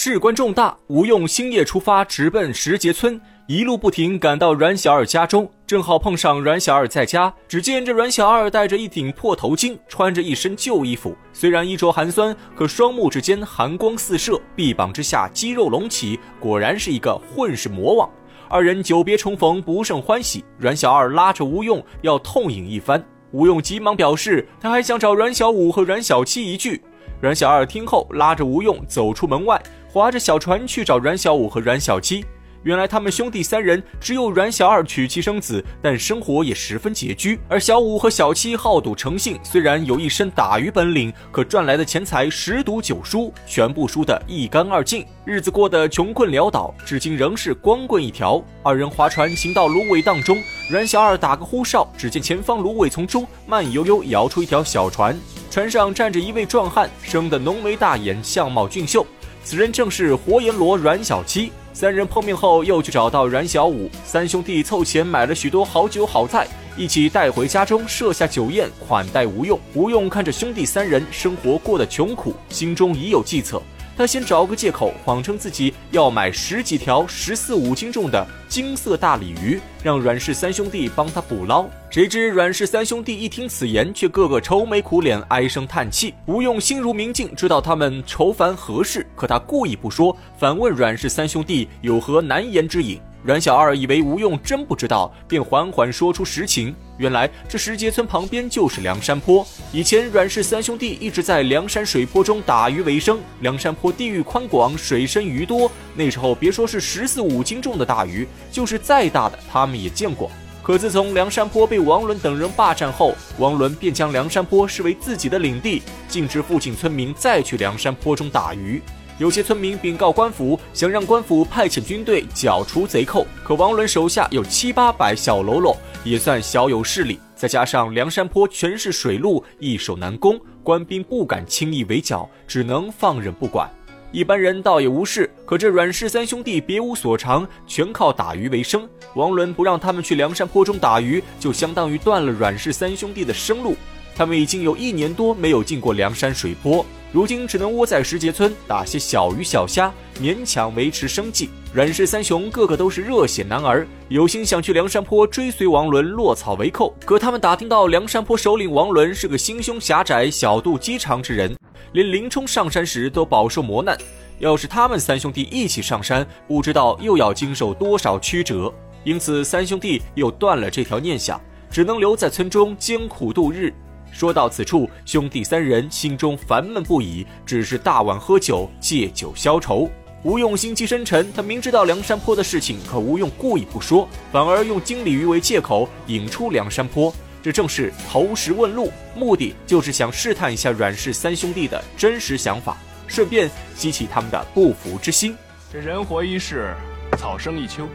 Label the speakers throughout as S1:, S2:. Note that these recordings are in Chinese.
S1: 事关重大，吴用星夜出发，直奔石碣村，一路不停赶到阮小二家中，正好碰上阮小二在家。只见这阮小二戴着一顶破头巾，穿着一身旧衣服，虽然衣着寒酸，可双目之间寒光四射，臂膀之下肌肉隆起，果然是一个混世魔王。二人久别重逢，不胜欢喜。阮小二拉着吴用要痛饮一番，吴用急忙表示，他还想找阮小五和阮小七一聚。阮小二听后，拉着吴用走出门外。划着小船去找阮小五和阮小七。原来他们兄弟三人只有阮小二娶妻生子，但生活也十分拮据。而小五和小七好赌成性，虽然有一身打鱼本领，可赚来的钱财十赌九输，全部输得一干二净，日子过得穷困潦倒，至今仍是光棍一条。二人划船行到芦苇荡中，阮小二打个呼哨，只见前方芦苇丛中慢悠悠摇出一条小船，船上站着一位壮汉，生得浓眉大眼，相貌俊秀。此人正是活阎罗阮小七。三人碰面后，又去找到阮小五，三兄弟凑钱买了许多好酒好菜，一起带回家中设下酒宴款待吴用。吴用看着兄弟三人生活过得穷苦，心中已有计策。他先找个借口，谎称自己要买十几条十四五斤重的金色大鲤鱼，让阮氏三兄弟帮他捕捞。谁知阮氏三兄弟一听此言，却个个愁眉苦脸，唉声叹气。吴用心如明镜，知道他们愁烦何事，可他故意不说，反问阮氏三兄弟有何难言之隐。阮小二以为吴用真不知道，便缓缓说出实情。原来这石碣村旁边就是梁山坡，以前阮氏三兄弟一直在梁山水泊中打鱼为生。梁山坡地域宽广，水深鱼多，那时候别说是十四五斤重的大鱼，就是再大的他们也见过。可自从梁山坡被王伦等人霸占后，王伦便将梁山坡视为自己的领地，禁止附近村民再去梁山坡中打鱼。有些村民禀告官府，想让官府派遣军队剿除贼寇。可王伦手下有七八百小喽啰，也算小有势力。再加上梁山坡全是水路，易守难攻，官兵不敢轻易围剿，只能放任不管。一般人倒也无事，可这阮氏三兄弟别无所长，全靠打鱼为生。王伦不让他们去梁山坡中打鱼，就相当于断了阮氏三兄弟的生路。他们已经有一年多没有进过梁山水泊。如今只能窝在石碣村打些小鱼小虾，勉强维持生计。阮氏三雄个个都是热血男儿，有心想去梁山坡追随王伦落草为寇。可他们打听到梁山坡首领王伦是个心胸狭窄、小肚鸡肠之人，连林冲上山时都饱受磨难。要是他们三兄弟一起上山，不知道又要经受多少曲折。因此，三兄弟又断了这条念想，只能留在村中艰苦度日。说到此处，兄弟三人心中烦闷不已，只是大碗喝酒，借酒消愁。吴用心机深沉，他明知道梁山坡的事情，可吴用故意不说，反而用金鲤鱼为借口引出梁山坡，这正是投石问路，目的就是想试探一下阮氏三兄弟的真实想法，顺便激起他们的不服之心。
S2: 这人活一世，草生一秋，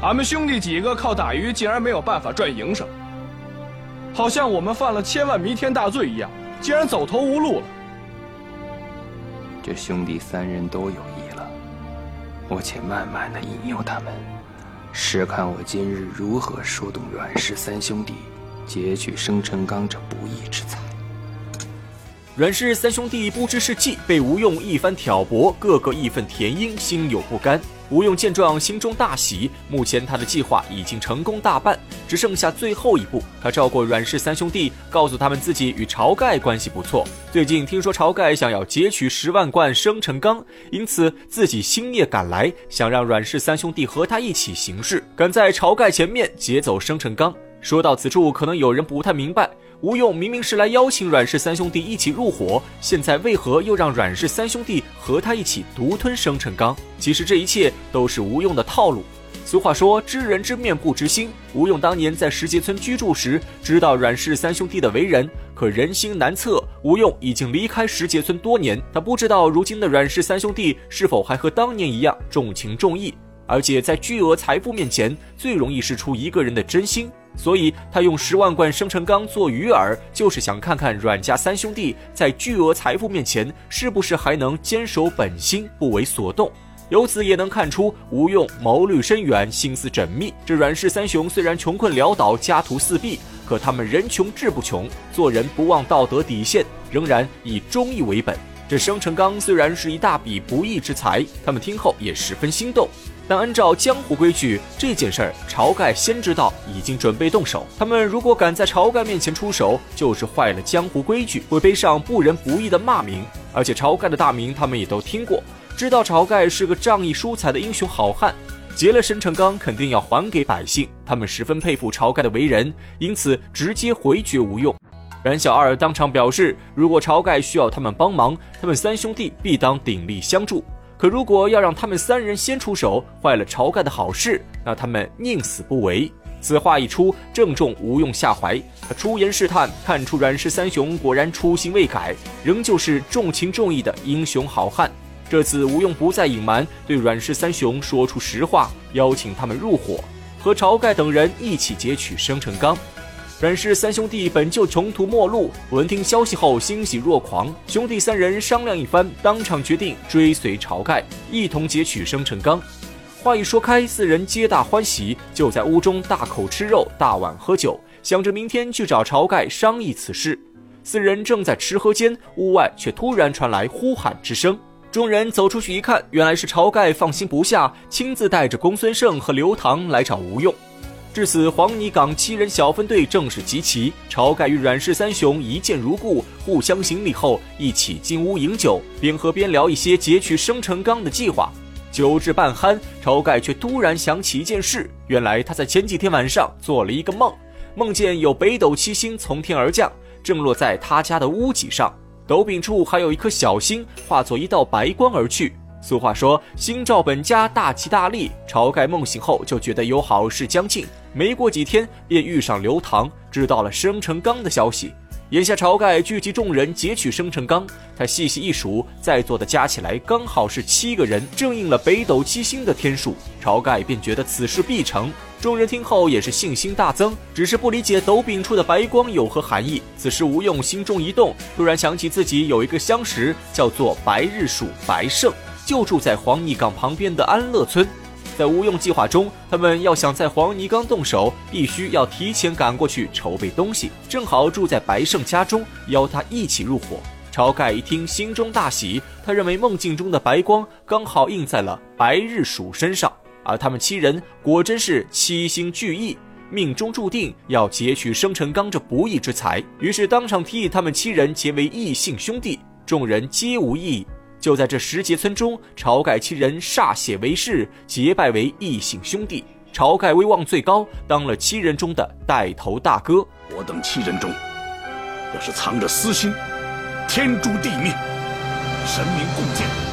S2: 俺们兄弟几个靠打鱼，竟然没有办法赚营生。好像我们犯了千万弥天大罪一样，竟然走投无路了。
S3: 这兄弟三人都有意了，我且慢慢的引诱他们，试看我今日如何说动阮氏三兄弟，劫取生辰纲这不义之财。
S1: 阮氏三兄弟不知是计，被吴用一番挑拨，个个义愤填膺，心有不甘。吴用见状，心中大喜。目前他的计划已经成功大半，只剩下最后一步。他照过阮氏三兄弟，告诉他们自己与晁盖关系不错。最近听说晁盖想要劫取十万贯生辰纲，因此自己星夜赶来，想让阮氏三兄弟和他一起行事，赶在晁盖前面劫走生辰纲。说到此处，可能有人不太明白。吴用明明是来邀请阮氏三兄弟一起入伙，现在为何又让阮氏三兄弟和他一起独吞生辰纲？其实这一切都是吴用的套路。俗话说“知人知面不知心”，吴用当年在石碣村居住时，知道阮氏三兄弟的为人，可人心难测。吴用已经离开石碣村多年，他不知道如今的阮氏三兄弟是否还和当年一样重情重义，而且在巨额财富面前，最容易试出一个人的真心。所以他用十万贯生辰纲做鱼饵，就是想看看阮家三兄弟在巨额财富面前，是不是还能坚守本心，不为所动。由此也能看出吴用谋虑深远，心思缜密。这阮氏三雄虽然穷困潦倒，家徒四壁，可他们人穷志不穷，做人不忘道德底线，仍然以忠义为本。这生辰纲虽然是一大笔不义之财，他们听后也十分心动。但按照江湖规矩，这件事儿晁盖先知道，已经准备动手。他们如果敢在晁盖面前出手，就是坏了江湖规矩，会背上不仁不义的骂名。而且晁盖的大名他们也都听过，知道晁盖是个仗义疏财的英雄好汉，劫了生辰纲肯定要还给百姓。他们十分佩服晁盖的为人，因此直接回绝吴用。阮小二当场表示，如果晁盖需要他们帮忙，他们三兄弟必当鼎力相助。可如果要让他们三人先出手，坏了晁盖的好事，那他们宁死不为。此话一出，正中吴用下怀。他出言试探，看出阮氏三雄果然初心未改，仍旧是重情重义的英雄好汉。这次吴用不再隐瞒，对阮氏三雄说出实话，邀请他们入伙，和晁盖等人一起劫取生辰纲。阮氏三兄弟本就穷途末路，闻听消息后欣喜若狂。兄弟三人商量一番，当场决定追随晁盖，一同劫取生辰纲。话一说开，四人皆大欢喜，就在屋中大口吃肉，大碗喝酒，想着明天去找晁盖商议此事。四人正在吃喝间，屋外却突然传来呼喊之声。众人走出去一看，原来是晁盖放心不下，亲自带着公孙胜和刘唐来找吴用。至此，黄泥岗七人小分队正式集齐。晁盖与阮氏三雄一见如故，互相行礼后，一起进屋饮酒，边喝边聊一些劫取生辰纲的计划。酒至半酣，晁盖却突然想起一件事：原来他在前几天晚上做了一个梦，梦见有北斗七星从天而降，正落在他家的屋脊上，斗柄处还有一颗小星，化作一道白光而去。俗话说：“星照本家，大吉大利。”晁盖梦醒后就觉得有好事将近，没过几天便遇上刘唐，知道了生辰纲的消息。眼下晁盖聚集众人劫取生辰纲，他细细一数，在座的加起来刚好是七个人，正应了北斗七星的天数。晁盖便觉得此事必成。众人听后也是信心大增，只是不理解斗柄处的白光有何含义。此时吴用心中一动，突然想起自己有一个相识，叫做白日鼠白胜。就住在黄泥岗旁边的安乐村，在吴用计划中，他们要想在黄泥岗动手，必须要提前赶过去筹备东西。正好住在白胜家中，邀他一起入伙。晁盖一听，心中大喜，他认为梦境中的白光刚好映在了白日鼠身上，而他们七人果真是七星聚义，命中注定要劫取生辰纲这不义之财。于是当场提议他们七人结为异姓兄弟，众人皆无异议。就在这石碣村中，晁盖七人歃血为誓，结拜为异姓兄弟。晁盖威望最高，当了七人中的带头大哥。
S4: 我等七人中，要是藏着私心，天诛地灭，神明共鉴。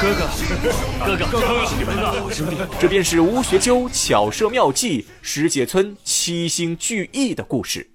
S2: 哥哥，哥哥，哥哥，
S4: 兄弟们，好兄弟，
S1: 这便是吴学究巧设妙计，石碣村七星聚义的故事。